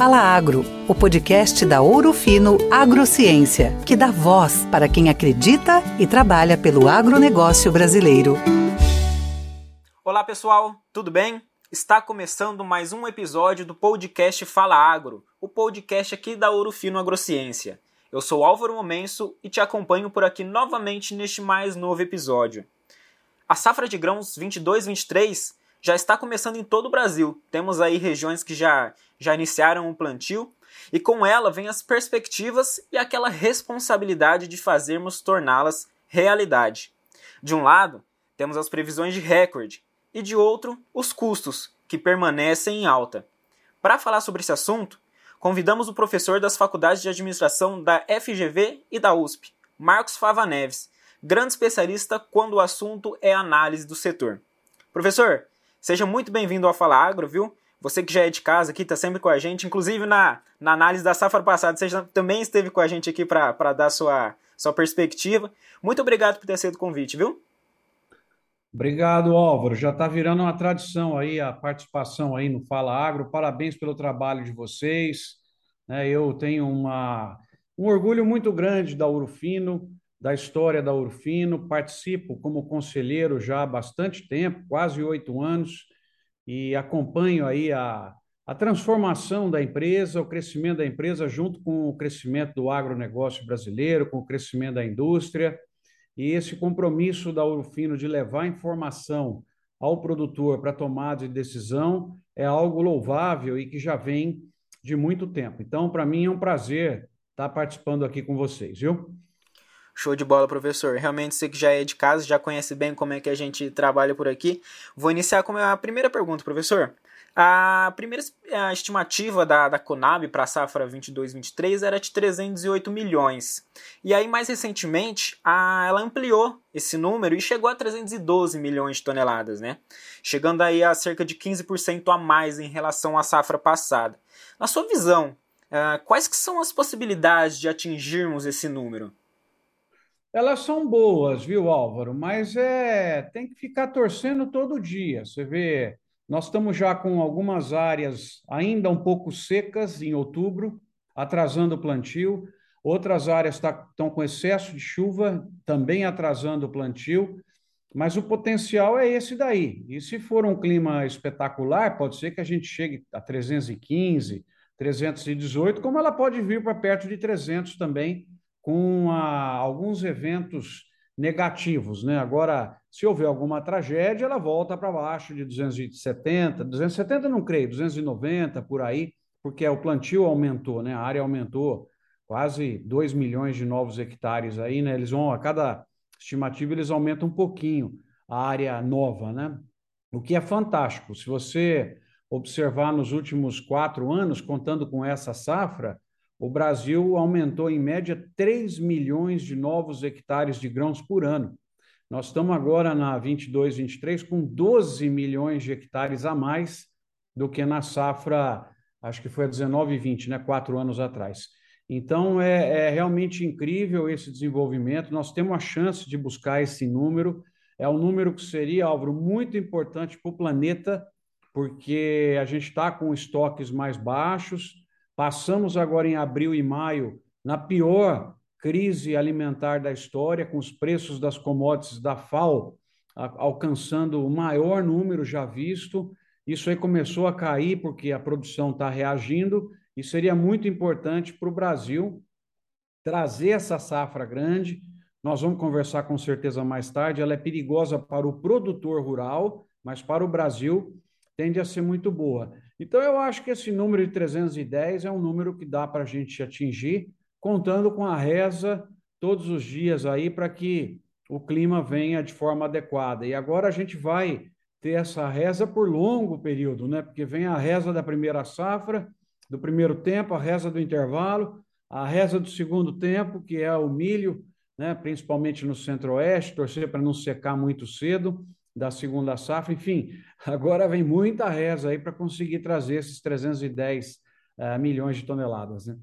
Fala Agro, o podcast da Ouro Fino Agrociência, que dá voz para quem acredita e trabalha pelo agronegócio brasileiro. Olá pessoal, tudo bem? Está começando mais um episódio do podcast Fala Agro, o podcast aqui da Ouro Fino Agrociência. Eu sou Álvaro Momenso e te acompanho por aqui novamente neste mais novo episódio. A safra de grãos 22-23 já está começando em todo o Brasil. Temos aí regiões que já, já iniciaram o plantio e com ela vem as perspectivas e aquela responsabilidade de fazermos torná-las realidade. De um lado, temos as previsões de recorde e de outro, os custos, que permanecem em alta. Para falar sobre esse assunto, convidamos o professor das faculdades de administração da FGV e da USP, Marcos Fava Neves, grande especialista quando o assunto é análise do setor. Professor, Seja muito bem-vindo ao Fala Agro, viu? Você que já é de casa aqui, está sempre com a gente, inclusive na, na análise da safra passada, você já, também esteve com a gente aqui para dar sua, sua perspectiva. Muito obrigado por ter aceito o convite, viu? Obrigado, Álvaro. Já está virando uma tradição aí a participação aí no Fala Agro. Parabéns pelo trabalho de vocês. Né? Eu tenho uma, um orgulho muito grande da Urufino, da história da Urfino, participo como conselheiro já há bastante tempo, quase oito anos, e acompanho aí a, a transformação da empresa, o crescimento da empresa junto com o crescimento do agronegócio brasileiro, com o crescimento da indústria, e esse compromisso da Urfino de levar informação ao produtor para tomada de decisão é algo louvável e que já vem de muito tempo. Então, para mim é um prazer estar participando aqui com vocês, viu? Show de bola, professor. Realmente você que já é de casa, já conhece bem como é que a gente trabalha por aqui. Vou iniciar com a primeira pergunta, professor. A primeira estimativa da, da Conab para a safra 22-23 era de 308 milhões. E aí, mais recentemente, a, ela ampliou esse número e chegou a 312 milhões de toneladas, né? Chegando aí a cerca de 15% a mais em relação à safra passada. Na sua visão, uh, quais que são as possibilidades de atingirmos esse número? Elas são boas, viu, Álvaro? Mas é tem que ficar torcendo todo dia. Você vê, nós estamos já com algumas áreas ainda um pouco secas em outubro, atrasando o plantio. Outras áreas tá, estão com excesso de chuva, também atrasando o plantio. Mas o potencial é esse daí. E se for um clima espetacular, pode ser que a gente chegue a 315, 318, como ela pode vir para perto de 300 também com a, alguns eventos negativos, né? Agora, se houver alguma tragédia, ela volta para baixo de 270, 270 não creio, 290 por aí, porque o plantio aumentou, né? A área aumentou quase 2 milhões de novos hectares aí, né? Eles vão a cada estimativa eles aumentam um pouquinho a área nova, né? O que é fantástico. Se você observar nos últimos quatro anos, contando com essa safra, o Brasil aumentou em média 3 milhões de novos hectares de grãos por ano. Nós estamos agora na 22, 23 com 12 milhões de hectares a mais do que na safra, acho que foi a 19 e 20, né, quatro anos atrás. Então é, é realmente incrível esse desenvolvimento. Nós temos a chance de buscar esse número. É um número que seria, Álvaro, muito importante para o planeta, porque a gente está com estoques mais baixos, Passamos agora em abril e maio na pior crise alimentar da história, com os preços das commodities da FAO alcançando o maior número já visto. Isso aí começou a cair porque a produção está reagindo e seria muito importante para o Brasil trazer essa safra grande. Nós vamos conversar com certeza mais tarde. Ela é perigosa para o produtor rural, mas para o Brasil tende a ser muito boa. Então, eu acho que esse número de 310 é um número que dá para a gente atingir, contando com a reza todos os dias aí para que o clima venha de forma adequada. E agora a gente vai ter essa reza por longo período, né? Porque vem a reza da primeira safra, do primeiro tempo, a reza do intervalo, a reza do segundo tempo, que é o milho, né? principalmente no centro-oeste, torcer para não secar muito cedo, da segunda safra. Enfim, agora vem muita reza aí para conseguir trazer esses 310 uh, eh, milhões de toneladas. Né?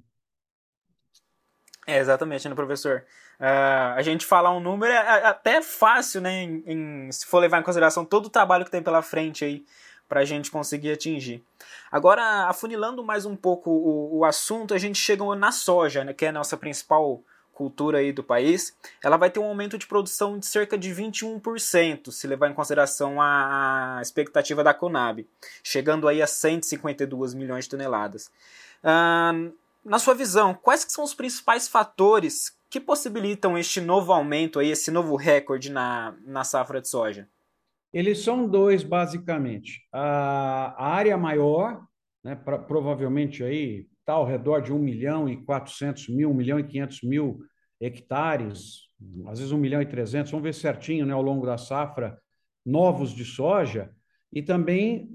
É, exatamente, né, professor? Uh, a gente falar um número é, é até fácil, né, em, em, se for levar em consideração todo o trabalho que tem pela frente aí para a gente conseguir atingir. Agora, afunilando mais um pouco o, o assunto, a gente chega na soja, né, que é a nossa principal cultura aí do país, ela vai ter um aumento de produção de cerca de 21%, se levar em consideração a, expectativa da Conab, chegando aí a 152 milhões de toneladas. Na sua visão, quais são os principais fatores que possibilitam este novo aumento, aí, esse novo recorde na, na safra de soja? Eles são dois, basicamente. A, a área maior, né, pra, provavelmente aí está ao redor de 1 milhão e 400 mil, 1 milhão e 500 mil hectares, às vezes 1 milhão e 300, vamos ver certinho né, ao longo da safra, novos de soja, e também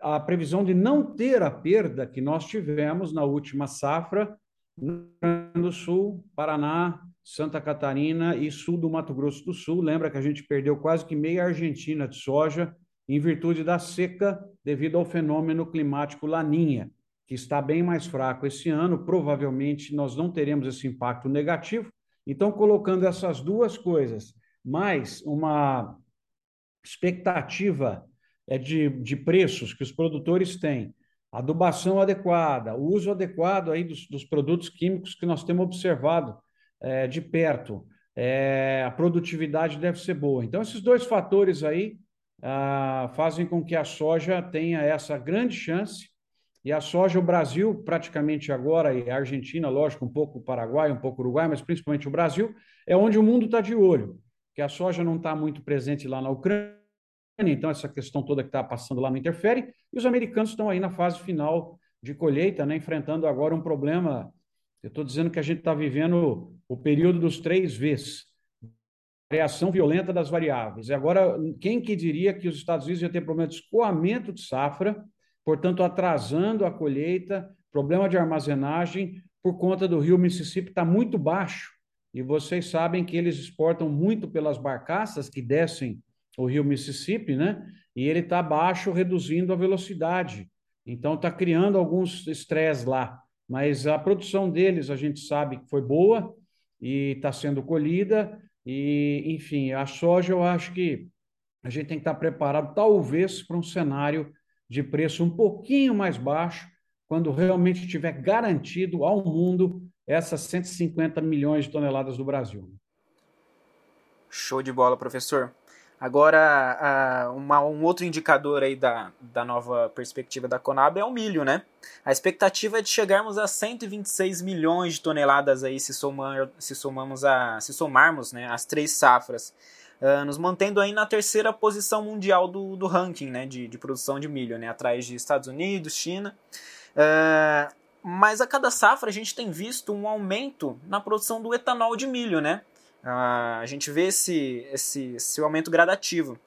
a previsão de não ter a perda que nós tivemos na última safra no Rio Grande do Sul, Paraná, Santa Catarina e sul do Mato Grosso do Sul. Lembra que a gente perdeu quase que meia Argentina de soja em virtude da seca devido ao fenômeno climático Laninha, que está bem mais fraco esse ano. Provavelmente nós não teremos esse impacto negativo. Então, colocando essas duas coisas, mais uma expectativa é de, de preços que os produtores têm, adubação adequada, o uso adequado aí dos, dos produtos químicos que nós temos observado é, de perto, é, a produtividade deve ser boa. Então, esses dois fatores aí ah, fazem com que a soja tenha essa grande chance. E a soja, o Brasil, praticamente agora, e a Argentina, lógico, um pouco o Paraguai, um pouco o Uruguai, mas principalmente o Brasil, é onde o mundo está de olho, que a soja não está muito presente lá na Ucrânia, então essa questão toda que está passando lá não interfere, e os americanos estão aí na fase final de colheita, né, enfrentando agora um problema. Eu estou dizendo que a gente está vivendo o período dos três Vs, variação violenta das variáveis. E agora, quem que diria que os Estados Unidos iam ter problema de escoamento de safra, portanto, atrasando a colheita, problema de armazenagem, por conta do rio Mississippi está muito baixo. E vocês sabem que eles exportam muito pelas barcaças que descem o rio Mississippi, né? E ele está baixo, reduzindo a velocidade. Então, está criando alguns estresse lá. Mas a produção deles, a gente sabe que foi boa e está sendo colhida. E, enfim, a soja, eu acho que a gente tem que estar tá preparado, talvez, para um cenário de preço um pouquinho mais baixo, quando realmente tiver garantido ao mundo essas 150 milhões de toneladas do Brasil. Show de bola, professor. Agora, um outro indicador aí da, da nova perspectiva da Conab é o milho, né? A expectativa é de chegarmos a 126 milhões de toneladas aí se, somar, se, somamos a, se somarmos né, as três safras, uh, nos mantendo aí na terceira posição mundial do, do ranking né, de, de produção de milho, né, atrás de Estados Unidos, China. Uh, mas a cada safra a gente tem visto um aumento na produção do etanol de milho, né? Uh, a gente vê esse, esse, esse aumento gradativo.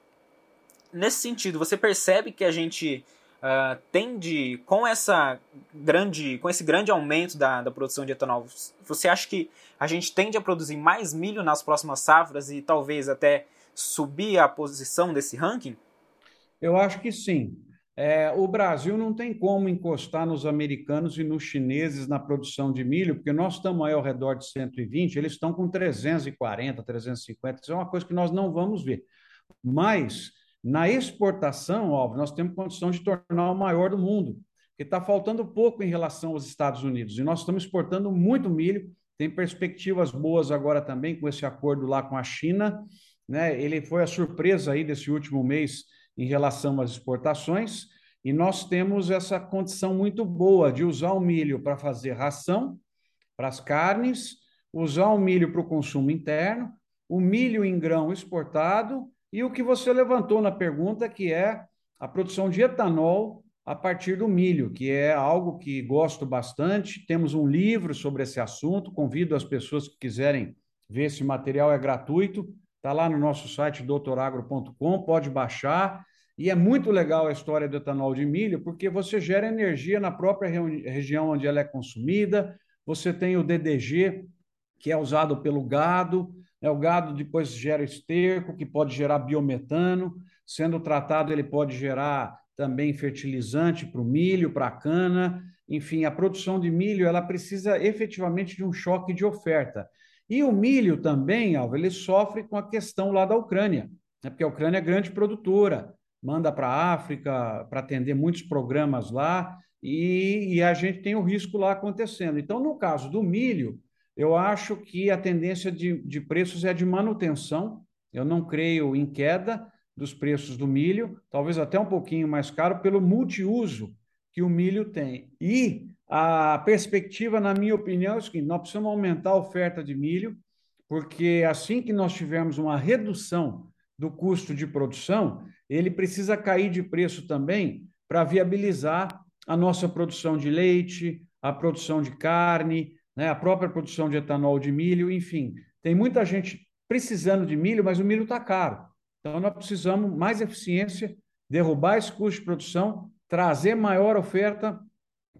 Nesse sentido, você percebe que a gente uh, tende, com, essa grande, com esse grande aumento da, da produção de etanol, você acha que a gente tende a produzir mais milho nas próximas safras e talvez até subir a posição desse ranking? Eu acho que sim. É, o Brasil não tem como encostar nos americanos e nos chineses na produção de milho, porque nós estamos aí ao redor de 120, eles estão com 340, 350, isso é uma coisa que nós não vamos ver. Mas, na exportação, óbvio, nós temos condição de tornar o maior do mundo, porque está faltando pouco em relação aos Estados Unidos, e nós estamos exportando muito milho, tem perspectivas boas agora também com esse acordo lá com a China, né? ele foi a surpresa aí desse último mês, em relação às exportações, e nós temos essa condição muito boa de usar o milho para fazer ração para as carnes, usar o milho para o consumo interno, o milho em grão exportado e o que você levantou na pergunta, que é a produção de etanol a partir do milho, que é algo que gosto bastante. Temos um livro sobre esse assunto, convido as pessoas que quiserem ver esse material, é gratuito. Está lá no nosso site doutoragro.com, pode baixar. E é muito legal a história do etanol de milho, porque você gera energia na própria região onde ela é consumida. Você tem o DDG, que é usado pelo gado. Né? O gado depois gera esterco, que pode gerar biometano. Sendo tratado, ele pode gerar também fertilizante para o milho, para a cana. Enfim, a produção de milho ela precisa efetivamente de um choque de oferta. E o milho também, Alva, ele sofre com a questão lá da Ucrânia, né? porque a Ucrânia é grande produtora, manda para a África para atender muitos programas lá, e, e a gente tem o risco lá acontecendo. Então, no caso do milho, eu acho que a tendência de, de preços é de manutenção, eu não creio em queda dos preços do milho, talvez até um pouquinho mais caro, pelo multiuso que o milho tem. E a perspectiva, na minha opinião, é o seguinte: nós precisamos aumentar a oferta de milho, porque assim que nós tivermos uma redução do custo de produção, ele precisa cair de preço também para viabilizar a nossa produção de leite, a produção de carne, né, a própria produção de etanol de milho, enfim. Tem muita gente precisando de milho, mas o milho está caro. Então, nós precisamos mais eficiência, derrubar esse custo de produção, trazer maior oferta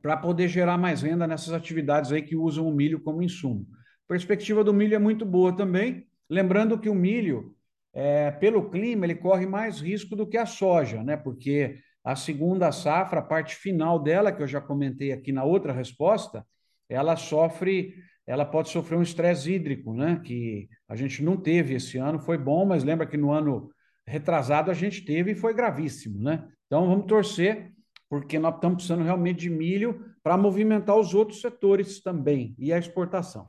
para poder gerar mais renda nessas atividades aí que usam o milho como insumo. A perspectiva do milho é muito boa também, lembrando que o milho, é, pelo clima, ele corre mais risco do que a soja, né? Porque a segunda safra, a parte final dela, que eu já comentei aqui na outra resposta, ela sofre, ela pode sofrer um estresse hídrico, né? Que a gente não teve esse ano, foi bom, mas lembra que no ano retrasado a gente teve e foi gravíssimo, né? Então vamos torcer, porque nós estamos precisando realmente de milho para movimentar os outros setores também e a exportação.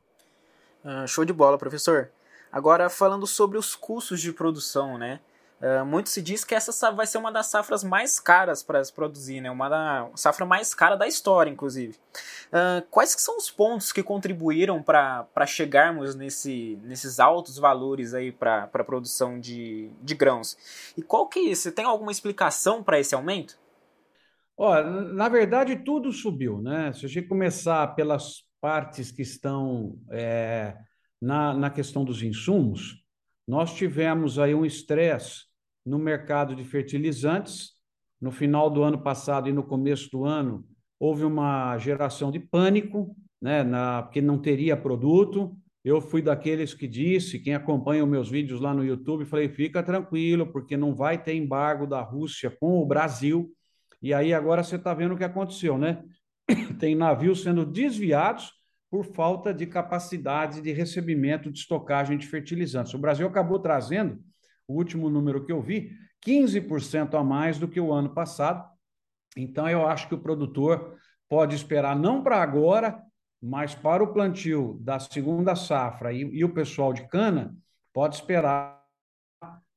Ah, show de bola, professor. Agora falando sobre os custos de produção, né? Uh, muito se diz que essa vai ser uma das safras mais caras para se produzir, né? uma da safra mais cara da história, inclusive. Uh, quais que são os pontos que contribuíram para chegarmos nesse, nesses altos valores aí para a produção de, de grãos? E qual que você tem alguma explicação para esse aumento? Ó, na verdade, tudo subiu, né? Se a gente começar pelas partes que estão é, na, na questão dos insumos, nós tivemos aí um estresse no mercado de fertilizantes. No final do ano passado e no começo do ano, houve uma geração de pânico, né, na, porque não teria produto. Eu fui daqueles que disse, quem acompanha os meus vídeos lá no YouTube, falei: fica tranquilo, porque não vai ter embargo da Rússia com o Brasil. E aí agora você está vendo o que aconteceu, né? Tem navios sendo desviados por falta de capacidade de recebimento de estocagem de fertilizantes. O Brasil acabou trazendo o último número que eu vi, 15% a mais do que o ano passado. Então, eu acho que o produtor pode esperar não para agora, mas para o plantio da segunda safra e, e o pessoal de cana pode esperar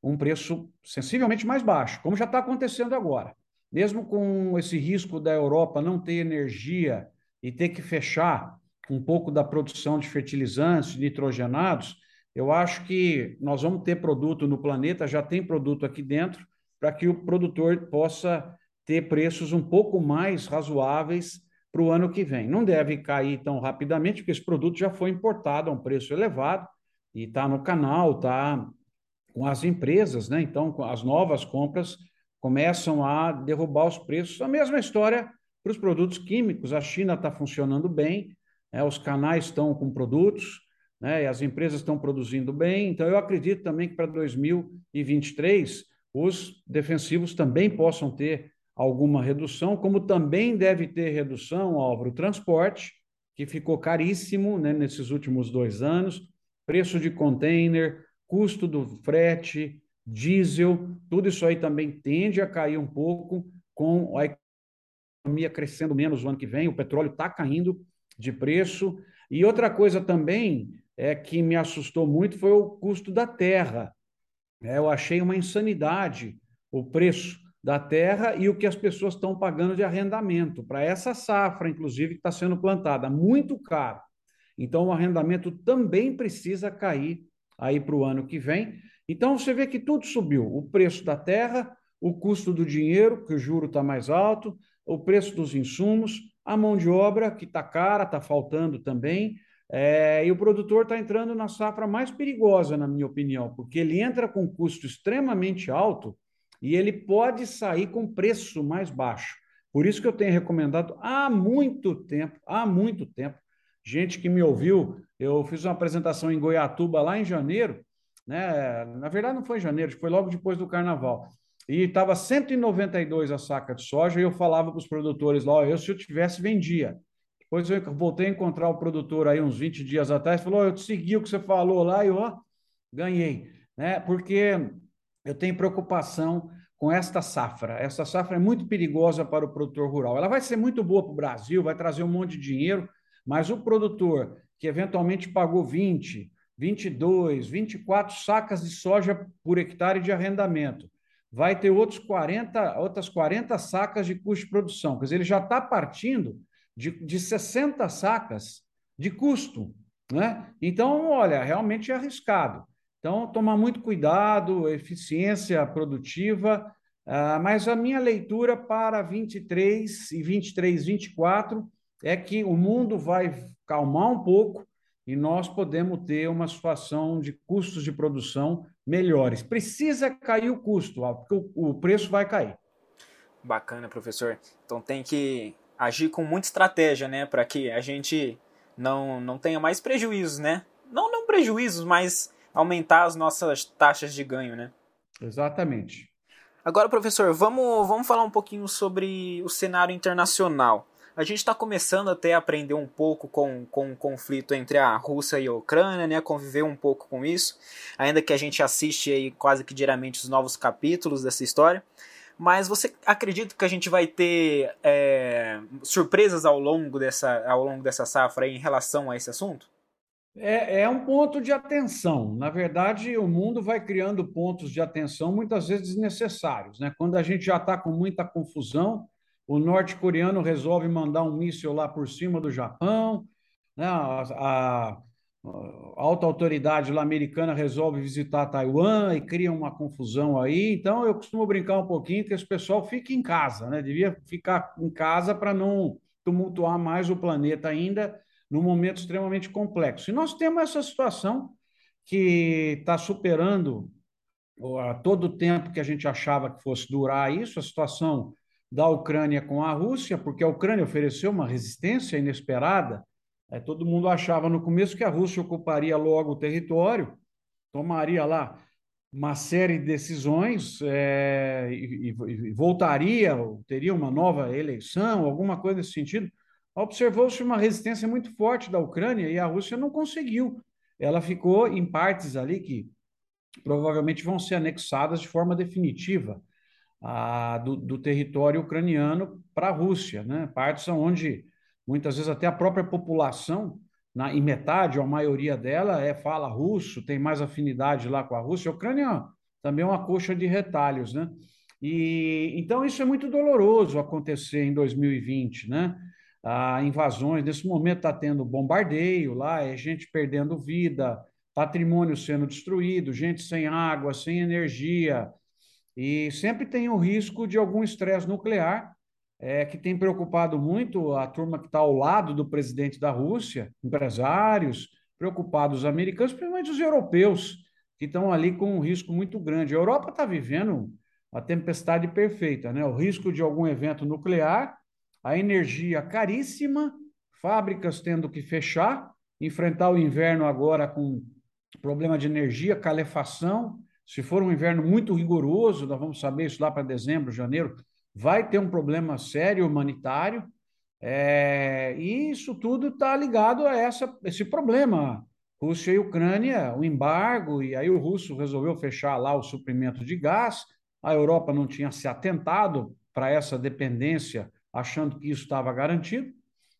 um preço sensivelmente mais baixo, como já está acontecendo agora. Mesmo com esse risco da Europa não ter energia e ter que fechar um pouco da produção de fertilizantes nitrogenados, eu acho que nós vamos ter produto no planeta, já tem produto aqui dentro, para que o produtor possa ter preços um pouco mais razoáveis para o ano que vem. Não deve cair tão rapidamente, porque esse produto já foi importado a um preço elevado e está no canal, está com as empresas, né? Então, as novas compras começam a derrubar os preços. A mesma história para os produtos químicos. A China está funcionando bem, né? os canais estão com produtos, né? E as empresas estão produzindo bem. Então, eu acredito também que para 2023 os defensivos também possam ter alguma redução, como também deve ter redução, Álvaro, o transporte, que ficou caríssimo né, nesses últimos dois anos, preço de container, custo do frete, diesel, tudo isso aí também tende a cair um pouco com a economia crescendo menos no ano que vem, o petróleo está caindo de preço. E outra coisa também é, que me assustou muito foi o custo da terra. É, eu achei uma insanidade o preço da terra e o que as pessoas estão pagando de arrendamento para essa safra, inclusive, que está sendo plantada, muito caro. Então, o arrendamento também precisa cair aí para o ano que vem. Então, você vê que tudo subiu: o preço da terra, o custo do dinheiro, que o juro está mais alto, o preço dos insumos, a mão de obra, que está cara, está faltando também, é, e o produtor está entrando na safra mais perigosa, na minha opinião, porque ele entra com custo extremamente alto e ele pode sair com preço mais baixo. Por isso que eu tenho recomendado há muito tempo, há muito tempo, gente que me ouviu, eu fiz uma apresentação em Goiatuba lá em janeiro, né? Na verdade não foi em janeiro, foi logo depois do carnaval. E estava 192 a saca de soja e eu falava para os produtores lá, eu se eu tivesse vendia. Depois eu voltei a encontrar o produtor aí uns 20 dias atrás, falou: eu te segui o que você falou lá e ó, ganhei. Né? Porque eu tenho preocupação com esta safra. Essa safra é muito perigosa para o produtor rural. Ela vai ser muito boa para o Brasil, vai trazer um monte de dinheiro, mas o produtor que eventualmente pagou 20, 22, 24 sacas de soja por hectare de arrendamento, vai ter outros 40, outras 40 sacas de custo de produção. Quer dizer, ele já está partindo de, de 60 sacas de custo. Né? Então, olha, realmente é arriscado. Então, tomar muito cuidado, eficiência produtiva, uh, mas a minha leitura para 23 e 23, 24 é que o mundo vai calmar um pouco e nós podemos ter uma situação de custos de produção melhores. Precisa cair o custo, porque o, preço vai cair. Bacana, professor. Então tem que agir com muita estratégia, né, para que a gente não, não tenha mais prejuízos, né? Não, não prejuízos, mas aumentar as nossas taxas de ganho, né? Exatamente. Agora, professor, vamos, vamos falar um pouquinho sobre o cenário internacional. A gente está começando até a aprender um pouco com, com o conflito entre a Rússia e a Ucrânia, né? Conviver um pouco com isso, ainda que a gente assiste aí quase que diariamente os novos capítulos dessa história. Mas você acredita que a gente vai ter é, surpresas ao longo, dessa, ao longo dessa safra em relação a esse assunto? É, é, um ponto de atenção. Na verdade, o mundo vai criando pontos de atenção muitas vezes desnecessários. Né? Quando a gente já está com muita confusão, o norte-coreano resolve mandar um míssil lá por cima do Japão, né? a, a, alta autoridade lá americana resolve visitar Taiwan e cria uma confusão aí. Então, eu costumo brincar um pouquinho que esse pessoal fique em casa, né? Devia ficar em casa para não tumultuar mais o planeta ainda num momento extremamente complexo. E nós temos essa situação que está superando a todo o tempo que a gente achava que fosse durar isso, a situação da Ucrânia com a Rússia, porque a Ucrânia ofereceu uma resistência inesperada é, todo mundo achava no começo que a Rússia ocuparia logo o território, tomaria lá uma série de decisões é, e, e, voltaria, teria uma nova eleição, alguma coisa nesse sentido. Observou-se uma resistência muito forte da Ucrânia e a Rússia não conseguiu. Ela ficou em partes ali que provavelmente vão ser anexadas de forma definitiva a, do, do território ucraniano para a Rússia, né? Partes onde muitas vezes até a própria população, na, em metade ou a maioria dela, é fala russo, tem mais afinidade lá com a Rússia. A Ucrânia também é uma coxa de retalhos, né? E então isso é muito doloroso acontecer em 2020, né? Ah, invasões, nesse momento está tendo bombardeio lá, é gente perdendo vida, patrimônio sendo destruído, gente sem água, sem energia, e sempre tem o risco de algum estresse nuclear é, que tem preocupado muito a turma que está ao lado do presidente da Rússia, empresários, preocupados os americanos, principalmente os europeus, que estão ali com um risco muito grande. A Europa está vivendo a tempestade perfeita, né? O risco de algum evento nuclear, a energia caríssima, fábricas tendo que fechar, enfrentar o inverno agora com problema de energia, calefação. Se for um inverno muito rigoroso, nós vamos saber isso lá para dezembro, janeiro, vai ter um problema sério humanitário, é, e isso tudo está ligado a essa, esse problema. Rússia e Ucrânia, o embargo, e aí o russo resolveu fechar lá o suprimento de gás, a Europa não tinha se atentado para essa dependência, achando que isso estava garantido,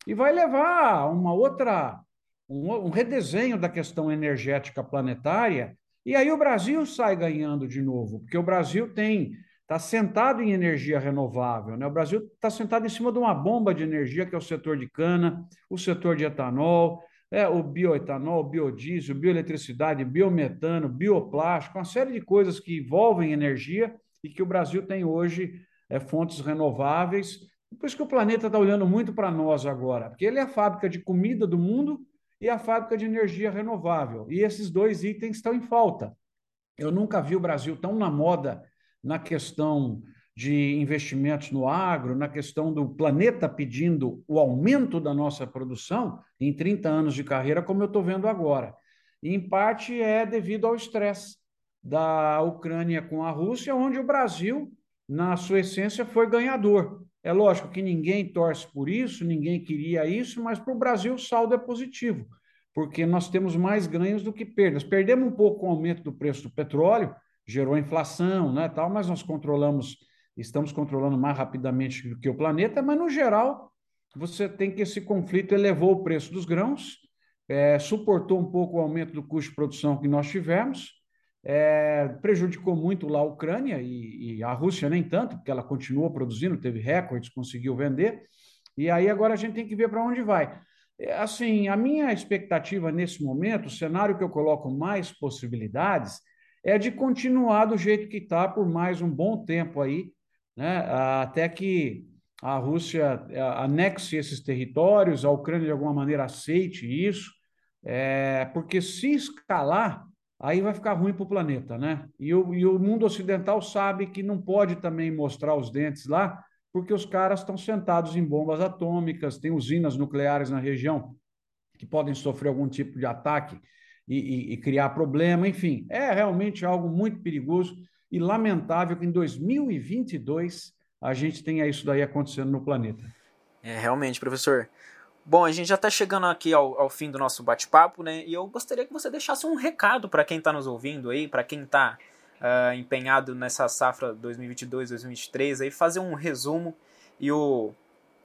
e vai levar a uma outra, um, um redesenho da questão energética planetária, e aí o Brasil sai ganhando de novo, porque o Brasil tem está sentado em energia renovável. Né? O Brasil está sentado em cima de uma bomba de energia, que é o setor de cana, o setor de etanol, é, o bioetanol, o biodiesel, bioeletricidade, biometano, bioplástico, uma série de coisas que envolvem energia e que o Brasil tem hoje é, fontes renováveis. Por isso que o planeta está olhando muito para nós agora, porque ele é a fábrica de comida do mundo e a fábrica de energia renovável. E esses dois itens estão em falta. Eu nunca vi o Brasil tão na moda na questão de investimentos no agro, na questão do planeta pedindo o aumento da nossa produção em 30 anos de carreira, como eu estou vendo agora. E, em parte é devido ao estresse da Ucrânia com a Rússia, onde o Brasil, na sua essência, foi ganhador. É lógico que ninguém torce por isso, ninguém queria isso, mas para o Brasil o saldo é positivo, porque nós temos mais ganhos do que perdas. Perdemos um pouco com o aumento do preço do petróleo, gerou inflação, né, tal, mas nós controlamos, estamos controlando mais rapidamente do que o planeta, mas no geral você tem que esse conflito elevou o preço dos grãos, é, suportou um pouco o aumento do custo de produção que nós tivemos, é, prejudicou muito lá a Ucrânia e, e, a Rússia nem tanto, porque ela continuou produzindo, teve recordes, conseguiu vender, e aí agora a gente tem que ver para onde vai. É, assim, a minha expectativa nesse momento, o cenário que eu coloco mais possibilidades, é de continuar do jeito que está por mais um bom tempo aí, né? até que a Rússia é, anexe esses territórios, a Ucrânia de alguma maneira aceite isso, é, porque se escalar, aí vai ficar ruim para o planeta, né? E o, e o mundo ocidental sabe que não pode também mostrar os dentes lá, porque os caras estão sentados em bombas atômicas, tem usinas nucleares na região que podem sofrer algum tipo de ataque e, e, e criar problema, enfim, é realmente algo muito perigoso e lamentável que em 2022 a gente tenha isso daí acontecendo no planeta. É, realmente, professor. Bom, a gente já está chegando aqui ao, ao, fim do nosso bate-papo, né? E eu gostaria que você deixasse um recado para quem está nos ouvindo aí, para quem está uh, empenhado nessa safra 2022-2023, aí fazer um resumo e o,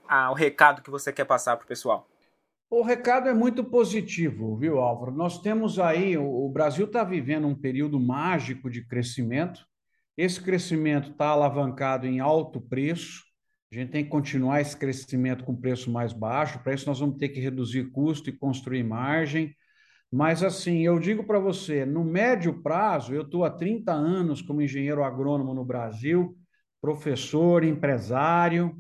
o recado que você quer passar para o pessoal. O recado é muito positivo, viu, Álvaro? Nós temos aí, o, o Brasil está vivendo um período mágico de crescimento. Esse crescimento está alavancado em alto preço. A gente tem que continuar esse crescimento com preço mais baixo. Para isso, nós vamos ter que reduzir custo e construir margem. Mas, assim, eu digo para você, no médio prazo, eu estou há 30 anos como engenheiro agrônomo no Brasil, professor, empresário.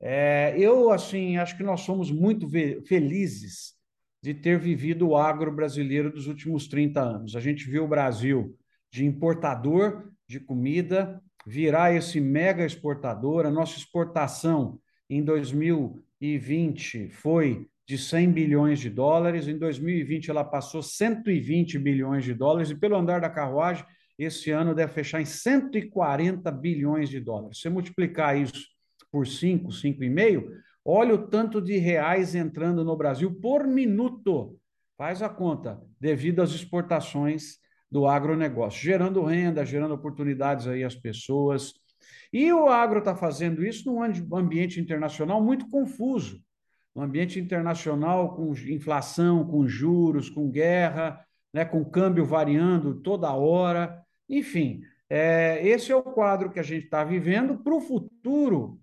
É, eu, assim, acho que nós somos muito felizes de ter vivido o agro brasileiro dos últimos 30 anos. A gente viu o Brasil de importador de comida virar esse mega exportador. A nossa exportação em 2020 foi de 100 bilhões de dólares. Em 2020, ela passou 120 bilhões de dólares, e pelo andar da carruagem, esse ano deve fechar em 140 bilhões de dólares. Se multiplicar isso por 5, 5,5, olha o tanto de reais entrando no Brasil por minuto. Faz a conta, devido às exportações do agronegócio, gerando renda, gerando oportunidades aí às pessoas. E o agro está fazendo isso num ambiente internacional muito confuso no ambiente internacional, com inflação, com juros, com guerra, né, com câmbio variando toda hora. Enfim, é, esse é o quadro que a gente está vivendo. Para o futuro,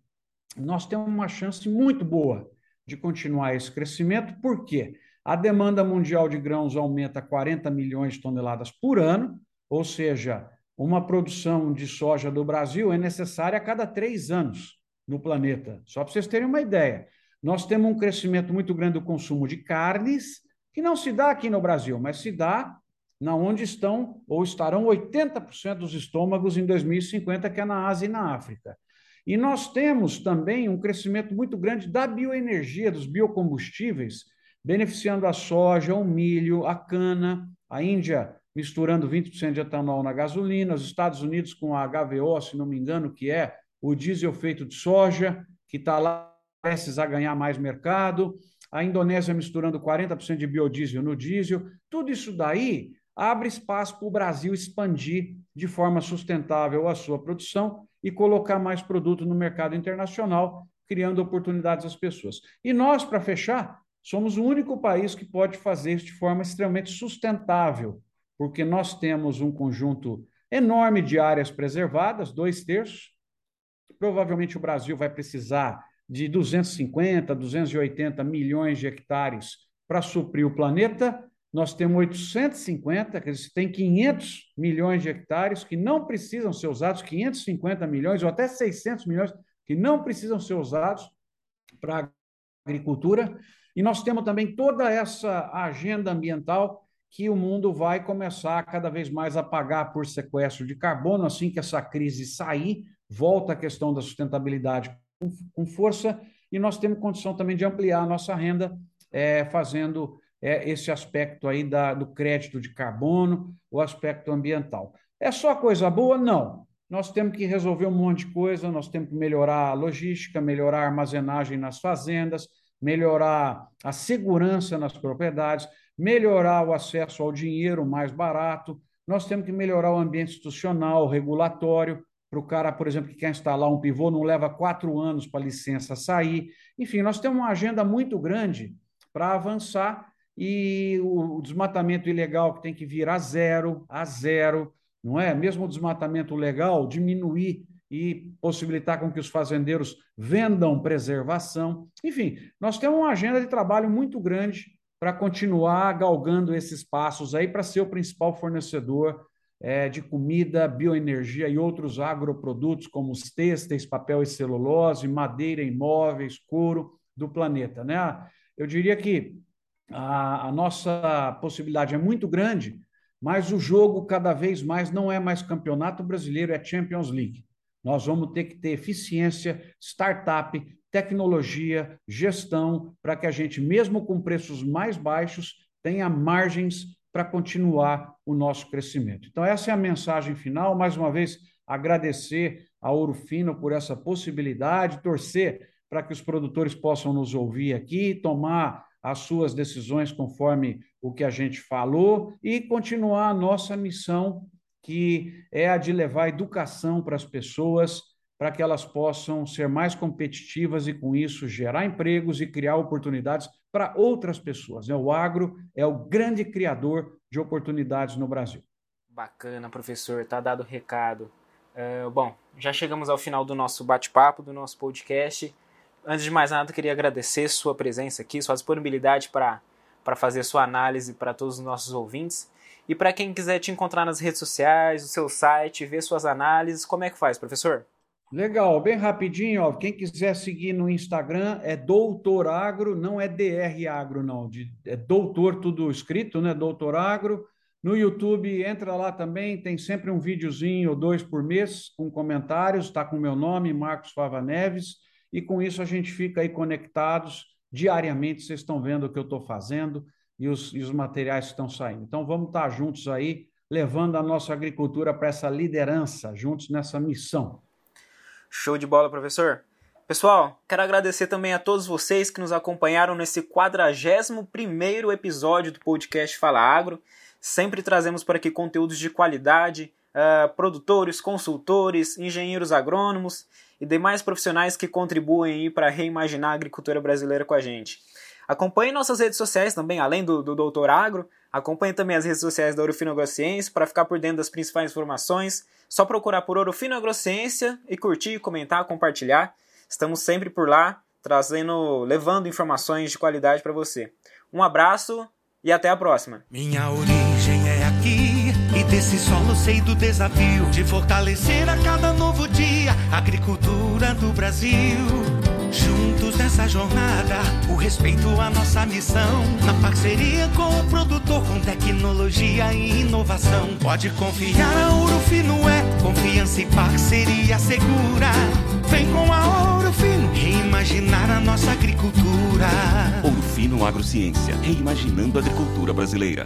nós temos uma chance muito boa de continuar esse crescimento, por quê? A demanda mundial de grãos aumenta 40 milhões de toneladas por ano, ou seja, uma produção de soja do Brasil é necessária a cada três anos no planeta. Só para vocês terem uma ideia. Nós temos um crescimento muito grande do consumo de carnes, que não se dá aqui no Brasil, mas se dá na onde estão ou estarão 80% dos estômagos em 2050, que é na Ásia e na África. E nós temos também um crescimento muito grande da bioenergia, dos biocombustíveis, beneficiando a soja, o milho, a cana, a Índia misturando 20% de etanol na gasolina, os Estados Unidos com a HVO, se não me engano, que é o diesel feito de soja, que está lá prestes a ganhar mais mercado, a Indonésia misturando 40% de biodiesel no diesel, tudo isso daí abre espaço para o Brasil expandir de forma sustentável a sua produção e colocar mais produto no mercado internacional, criando oportunidades às pessoas. E nós, para fechar, somos o único país que pode fazer isso de forma extremamente sustentável, porque nós temos um conjunto enorme de áreas preservadas, dois terços. Provavelmente o Brasil vai precisar de 250, 280 milhões de hectares para suprir o planeta. Nós temos 850, quer dizer, tem 500 milhões de hectares que não precisam ser usados, 550 milhões ou até 600 milhões que não precisam ser usados para agricultura. E nós temos também toda essa agenda ambiental que o mundo vai começar cada vez mais a pagar por sequestro de carbono, assim que essa crise sair, volta a questão da sustentabilidade com, força e nós temos condição também de ampliar a nossa renda é, fazendo é, esse aspecto aí da, do crédito de carbono, o aspecto ambiental. É só coisa boa? Não. Nós temos que resolver um monte de coisa, nós temos que melhorar a logística, melhorar a armazenagem nas fazendas, melhorar a segurança nas propriedades, melhorar o acesso ao dinheiro mais barato, nós temos que melhorar o ambiente institucional, regulatório, para o cara, por exemplo, que quer instalar um pivô, não leva quatro anos para a licença sair. Enfim, nós temos uma agenda muito grande para avançar e o desmatamento ilegal que tem que vir a zero, a zero, não é? Mesmo o desmatamento legal, diminuir e possibilitar com que os fazendeiros vendam preservação. Enfim, nós temos uma agenda de trabalho muito grande para continuar galgando esses passos aí para ser o principal fornecedor é, de comida, bioenergia e outros agroprodutos, como os têxteis, papel e celulose, madeira, imóveis, couro do planeta. Né? Eu diria que a, a nossa possibilidade é muito grande, mas o jogo cada vez mais não é mais campeonato brasileiro, é Champions League. Nós vamos ter que ter eficiência, startup, tecnologia, gestão, para que a gente, mesmo com preços mais baixos, tenha margens para continuar o nosso crescimento. Então, essa é a mensagem final. Mais uma vez, agradecer a Ouro Fino por essa possibilidade, torcer para que os produtores possam nos ouvir aqui, tomar as suas decisões conforme o que a gente falou e continuar a nossa missão, que é a de levar educação para as pessoas, para que elas possam ser mais competitivas e, com isso, gerar empregos e criar oportunidades para outras pessoas. Né? O agro é o grande criador de oportunidades no Brasil. Bacana, professor, tá dado o recado. Uh, bom, já chegamos ao final do nosso bate-papo, do nosso podcast. Antes de mais nada, queria agradecer sua presença aqui, sua disponibilidade para fazer sua análise para todos os nossos ouvintes. E para quem quiser te encontrar nas redes sociais, o seu site, ver suas análises, como é que faz, professor? Legal, bem rapidinho, ó, quem quiser seguir no Instagram é Doutor Agro, não é DR Agro, não, de, é Doutor tudo escrito, né? Doutor Agro. No YouTube, entra lá também, tem sempre um videozinho ou dois por mês com comentários, está com meu nome, Marcos Fava Neves, e com isso a gente fica aí conectados diariamente, vocês estão vendo o que eu estou fazendo e os, e os materiais que estão saindo. Então vamos estar juntos aí, levando a nossa agricultura para essa liderança, juntos nessa missão. Show de bola, professor. Pessoal, quero agradecer também a todos vocês que nos acompanharam nesse 41 episódio do podcast Fala Agro. Sempre trazemos por aqui conteúdos de qualidade, uh, produtores, consultores, engenheiros agrônomos e demais profissionais que contribuem para reimaginar a agricultura brasileira com a gente. Acompanhe nossas redes sociais também, além do, do Doutor Agro. Acompanhe também as redes sociais da Ourofino Agrociência para ficar por dentro das principais informações. Só procurar por Ourofino Agrociência e curtir, comentar, compartilhar. Estamos sempre por lá, trazendo, levando informações de qualidade para você. Um abraço e até a próxima. Minha origem é desse solo sei do desafio de fortalecer a cada novo dia a agricultura do Brasil. Juntos nessa jornada, o respeito à nossa missão. Na parceria com o produtor, com tecnologia e inovação. Pode confiar, a Ouro Fino é confiança e parceria segura. Vem com a Ouro Fino, reimaginar a nossa agricultura. Ouro Fino Agrociência, reimaginando a agricultura brasileira.